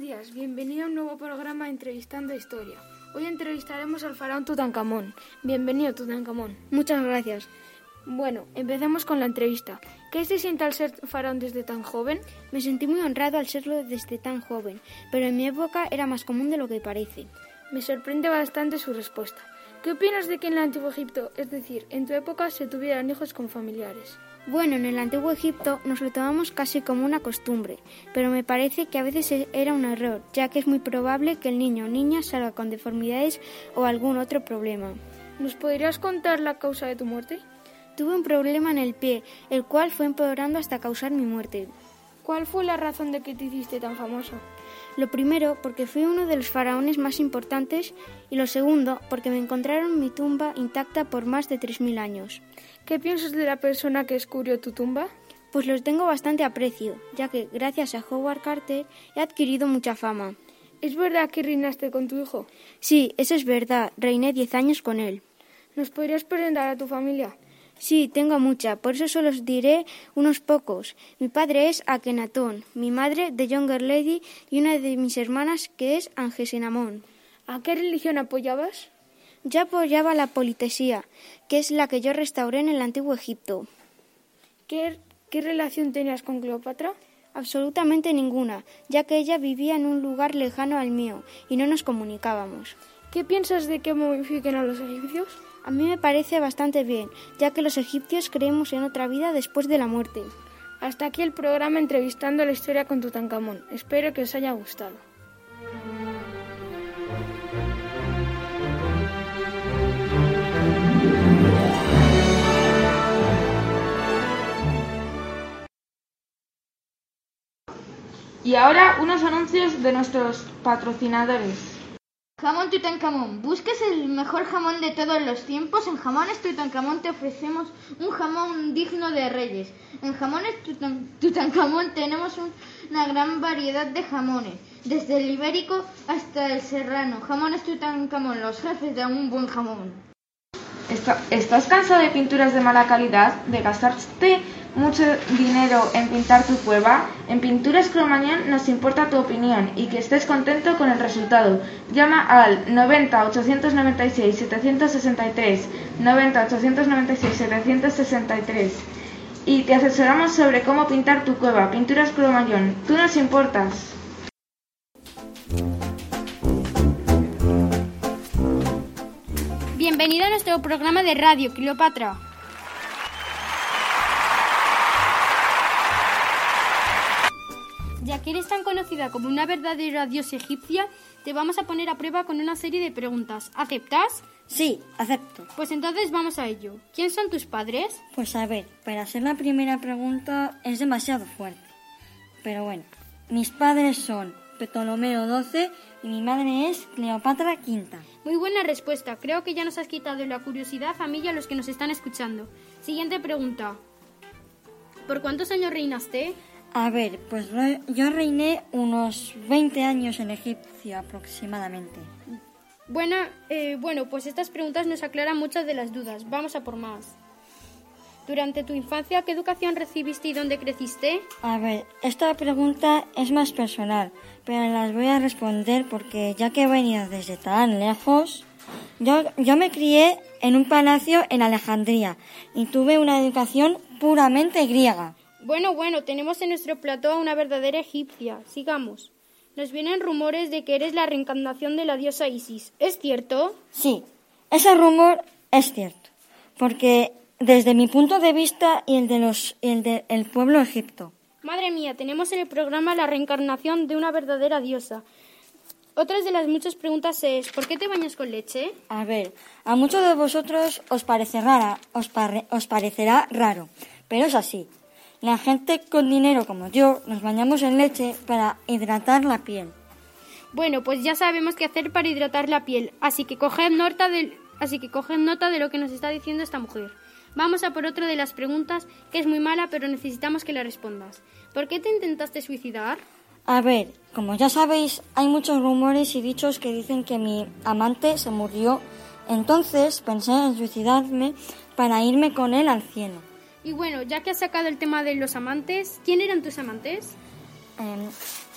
Buenos días, bienvenido a un nuevo programa Entrevistando Historia. Hoy entrevistaremos al faraón Tutankamón. Bienvenido, Tutankamón. Muchas gracias. Bueno, empecemos con la entrevista. ¿Qué se siente al ser faraón desde tan joven? Me sentí muy honrado al serlo desde tan joven, pero en mi época era más común de lo que parece. Me sorprende bastante su respuesta. ¿Qué opinas de que en el Antiguo Egipto, es decir, en tu época, se tuvieran hijos con familiares? Bueno, en el antiguo Egipto nos lo tomamos casi como una costumbre, pero me parece que a veces era un error, ya que es muy probable que el niño o niña salga con deformidades o algún otro problema. ¿Nos podrías contar la causa de tu muerte? Tuve un problema en el pie, el cual fue empeorando hasta causar mi muerte. ¿Cuál fue la razón de que te hiciste tan famoso? Lo primero, porque fui uno de los faraones más importantes, y lo segundo, porque me encontraron mi tumba intacta por más de 3.000 años. ¿Qué piensas de la persona que descubrió tu tumba? Pues los tengo bastante aprecio, ya que gracias a Howard Carter he adquirido mucha fama. ¿Es verdad que reinaste con tu hijo? Sí, eso es verdad. Reiné 10 años con él. ¿Nos podrías presentar a tu familia? Sí, tengo mucha, por eso solo os diré unos pocos. Mi padre es Akenatón, mi madre de Younger Lady y una de mis hermanas que es Angesenamón. ¿A qué religión apoyabas? Yo apoyaba la politesía, que es la que yo restauré en el antiguo Egipto. ¿Qué, qué relación tenías con Cleopatra? Absolutamente ninguna, ya que ella vivía en un lugar lejano al mío y no nos comunicábamos. ¿Qué piensas de que momifiquen a los egipcios? A mí me parece bastante bien, ya que los egipcios creemos en otra vida después de la muerte. Hasta aquí el programa entrevistando la historia con Tutankamón. Espero que os haya gustado. Y ahora unos anuncios de nuestros patrocinadores. Jamón Tutankamón. ¿Busques el mejor jamón de todos los tiempos? En Jamones Tutankamón te ofrecemos un jamón digno de reyes. En Jamones Tutan- Tutankamón tenemos un- una gran variedad de jamones, desde el ibérico hasta el serrano. Jamones Tutankamón, los jefes de un buen jamón. Está- ¿Estás cansado de pinturas de mala calidad? ¿De gastarte mucho dinero en pintar tu cueva? En Pinturas Cromañón nos importa tu opinión y que estés contento con el resultado. Llama al 90 896 763 90 896 763 y te asesoramos sobre cómo pintar tu cueva. Pinturas Cromañón, tú nos importas. Bienvenido a nuestro programa de radio, Cleopatra. Que eres tan conocida como una verdadera diosa egipcia, te vamos a poner a prueba con una serie de preguntas. ¿Aceptas? Sí, acepto. Pues entonces vamos a ello. ¿Quién son tus padres? Pues a ver, para hacer la primera pregunta es demasiado fuerte. Pero bueno, mis padres son Ptolomeo XII y mi madre es Cleopatra V. Muy buena respuesta. Creo que ya nos has quitado la curiosidad a mí y a los que nos están escuchando. Siguiente pregunta. ¿Por cuántos años reinaste? A ver, pues yo reiné unos 20 años en Egipcio aproximadamente. Bueno, eh, bueno, pues estas preguntas nos aclaran muchas de las dudas. Vamos a por más. Durante tu infancia, ¿qué educación recibiste y dónde creciste? A ver, esta pregunta es más personal, pero las voy a responder porque ya que he venido desde tan lejos, yo, yo me crié en un palacio en Alejandría y tuve una educación puramente griega. Bueno, bueno, tenemos en nuestro plató a una verdadera egipcia. Sigamos. Nos vienen rumores de que eres la reencarnación de la diosa Isis. ¿Es cierto? Sí, ese rumor es cierto, porque desde mi punto de vista y el de los el del el pueblo egipto. Madre mía, tenemos en el programa la reencarnación de una verdadera diosa. Otras de las muchas preguntas es, ¿por qué te bañas con leche? A ver, a muchos de vosotros os parece rara, os, parre- os parecerá raro, pero es así. La gente con dinero como yo nos bañamos en leche para hidratar la piel. Bueno, pues ya sabemos qué hacer para hidratar la piel, así que coged nota de, así que coged nota de lo que nos está diciendo esta mujer. Vamos a por otra de las preguntas que es muy mala, pero necesitamos que la respondas. ¿Por qué te intentaste suicidar? A ver, como ya sabéis, hay muchos rumores y dichos que dicen que mi amante se murió. Entonces pensé en suicidarme para irme con él al cielo. Y bueno, ya que has sacado el tema de los amantes, ¿quién eran tus amantes? Em,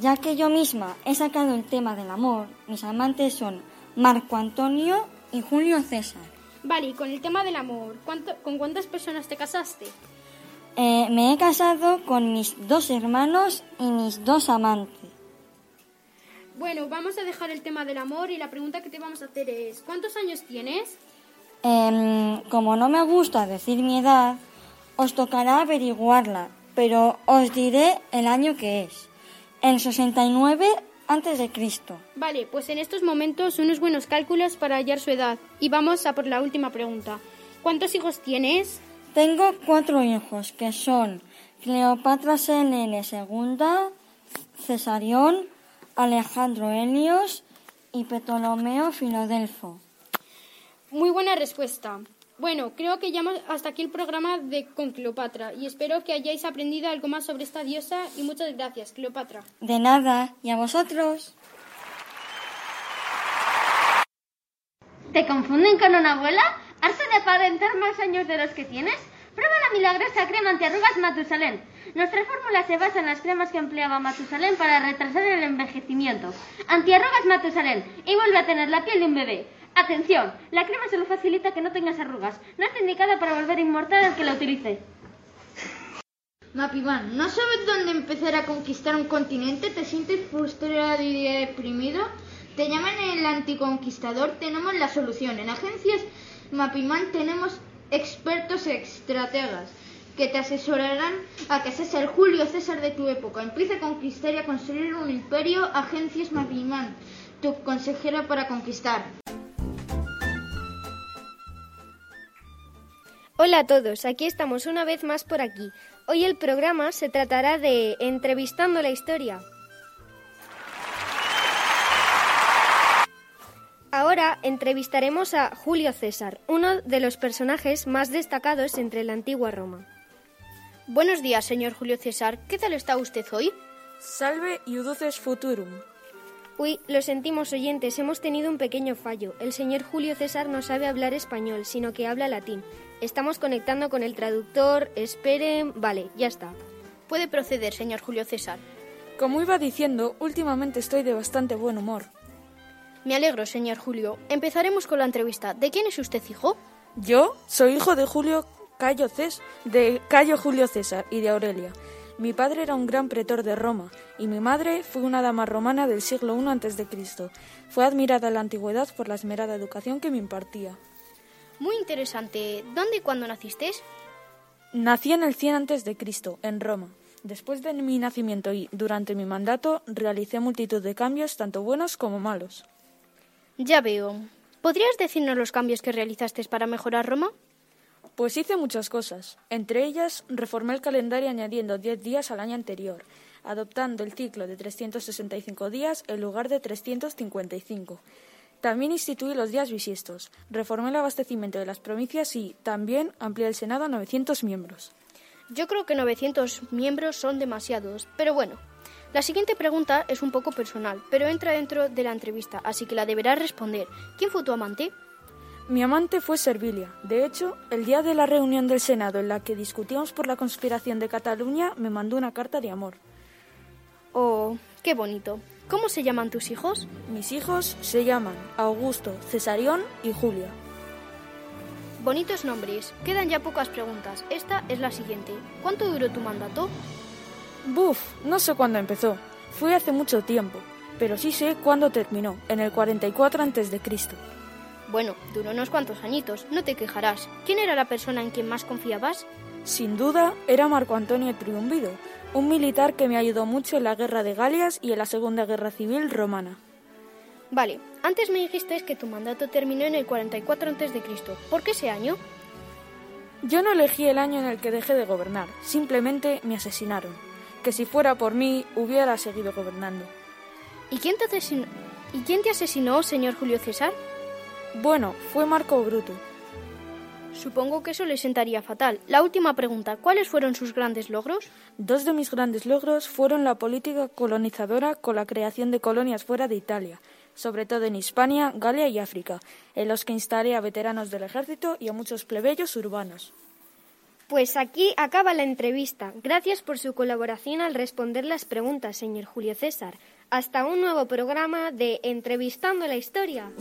ya que yo misma he sacado el tema del amor, mis amantes son Marco Antonio y Julio César. Vale, y con el tema del amor, ¿cuánto- ¿con cuántas personas te casaste? Eh, me he casado con mis dos hermanos y mis dos amantes. Bueno, vamos a dejar el tema del amor y la pregunta que te vamos a hacer es, ¿cuántos años tienes? Em, como no me gusta decir mi edad, os tocará averiguarla, pero os diré el año que es. El 69 antes de Cristo. Vale, pues en estos momentos unos buenos cálculos para hallar su edad. Y vamos a por la última pregunta. ¿Cuántos hijos tienes? Tengo cuatro hijos que son Cleopatra Selene II, Cesarión, Alejandro Helios y Ptolomeo Filadelfo. Muy buena respuesta. Bueno, creo que ya hemos- hasta aquí el programa de con Cleopatra y espero que hayáis aprendido algo más sobre esta diosa y muchas gracias, Cleopatra. De nada, y a vosotros. ¿Te confunden con una abuela? ¿Has de aparentar más años de los que tienes? Prueba la milagrosa crema antiarrugas Matusalén. Nuestra fórmula se basa en las cremas que empleaba Matusalén para retrasar el envejecimiento. Antiarrugas Matusalén y vuelve a tener la piel de un bebé. Atención, la crema solo facilita que no tengas arrugas. No está indicada para volver inmortal al que la utilice. Mapivan, ¿no sabes dónde empezar a conquistar un continente? ¿Te sientes frustrado y deprimido? ¿Te llaman el anticonquistador? Tenemos la solución. En agencias Mapiman tenemos expertos estrategas que te asesorarán a que seas el Julio César de tu época. Empieza a conquistar y a construir un imperio. Agencias Mapiman, tu consejero para conquistar. Hola a todos, aquí estamos una vez más por aquí. Hoy el programa se tratará de Entrevistando la Historia. Ahora entrevistaremos a Julio César, uno de los personajes más destacados entre la antigua Roma. Buenos días, señor Julio César. ¿Qué tal está usted hoy? Salve iuduces futurum. Uy, lo sentimos oyentes, hemos tenido un pequeño fallo. El señor Julio César no sabe hablar español, sino que habla latín. Estamos conectando con el traductor. Esperen. Vale, ya está. Puede proceder, señor Julio César. Como iba diciendo, últimamente estoy de bastante buen humor. Me alegro, señor Julio. Empezaremos con la entrevista. ¿De quién es usted hijo? Yo soy hijo de Julio Cayo Cés, de Cayo Julio César y de Aurelia. Mi padre era un gran pretor de Roma y mi madre fue una dama romana del siglo I antes de Cristo. Fue admirada en la antigüedad por la esmerada educación que me impartía. Muy interesante. ¿Dónde y cuándo naciste? Nací en el 100 antes de Cristo, en Roma. Después de mi nacimiento y durante mi mandato realicé multitud de cambios, tanto buenos como malos. Ya veo. ¿Podrías decirnos los cambios que realizaste para mejorar Roma? Pues hice muchas cosas. Entre ellas, reformé el calendario añadiendo 10 días al año anterior, adoptando el ciclo de 365 días en lugar de 355. También instituí los días bisiestos, reformé el abastecimiento de las provincias y también amplié el Senado a 900 miembros. Yo creo que 900 miembros son demasiados, pero bueno. La siguiente pregunta es un poco personal, pero entra dentro de la entrevista, así que la deberás responder. ¿Quién fue tu amante? Mi amante fue Servilia. De hecho, el día de la reunión del Senado en la que discutíamos por la conspiración de Cataluña, me mandó una carta de amor. Oh, qué bonito. ¿Cómo se llaman tus hijos? Mis hijos se llaman Augusto, Cesarión y Julia. Bonitos nombres. Quedan ya pocas preguntas. Esta es la siguiente. ¿Cuánto duró tu mandato? Buf, no sé cuándo empezó. Fue hace mucho tiempo, pero sí sé cuándo terminó, en el 44 antes de Cristo. Bueno, duró unos cuantos añitos, no te quejarás. ¿Quién era la persona en quien más confiabas? Sin duda, era Marco Antonio Triunvido, un militar que me ayudó mucho en la guerra de Galias y en la Segunda Guerra Civil romana. Vale, antes me dijiste que tu mandato terminó en el 44 a.C. ¿Por qué ese año? Yo no elegí el año en el que dejé de gobernar, simplemente me asesinaron. Que si fuera por mí, hubiera seguido gobernando. ¿Y quién te asesinó, ¿Y quién te asesinó señor Julio César? Bueno, fue Marco Bruto. Supongo que eso le sentaría fatal. La última pregunta, ¿cuáles fueron sus grandes logros? Dos de mis grandes logros fueron la política colonizadora con la creación de colonias fuera de Italia, sobre todo en Hispania, Galia y África, en los que instalé a veteranos del ejército y a muchos plebeyos urbanos. Pues aquí acaba la entrevista. Gracias por su colaboración al responder las preguntas, señor Julio César. Hasta un nuevo programa de Entrevistando la Historia.